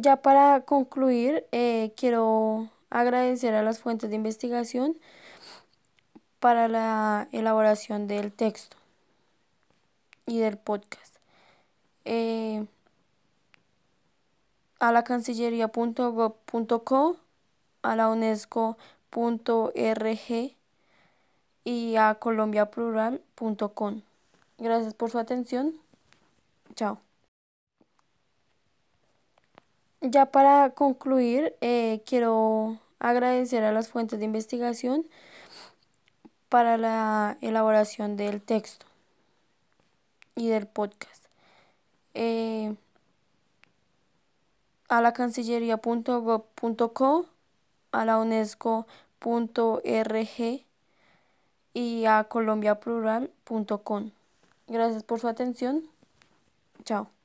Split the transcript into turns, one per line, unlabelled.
Ya para concluir, eh, quiero agradecer a las fuentes de investigación para la elaboración del texto y del podcast. Eh, a la cancillería.gov.co, a la unesco.org y a colombiaplural.com. Gracias por su atención. Chao. Ya para concluir, eh, quiero agradecer a las fuentes de investigación para la elaboración del texto y del podcast. Eh, a la cancillería.gov.co, a la unesco.org y a colombiaplural.com. Gracias por su atención. Chao.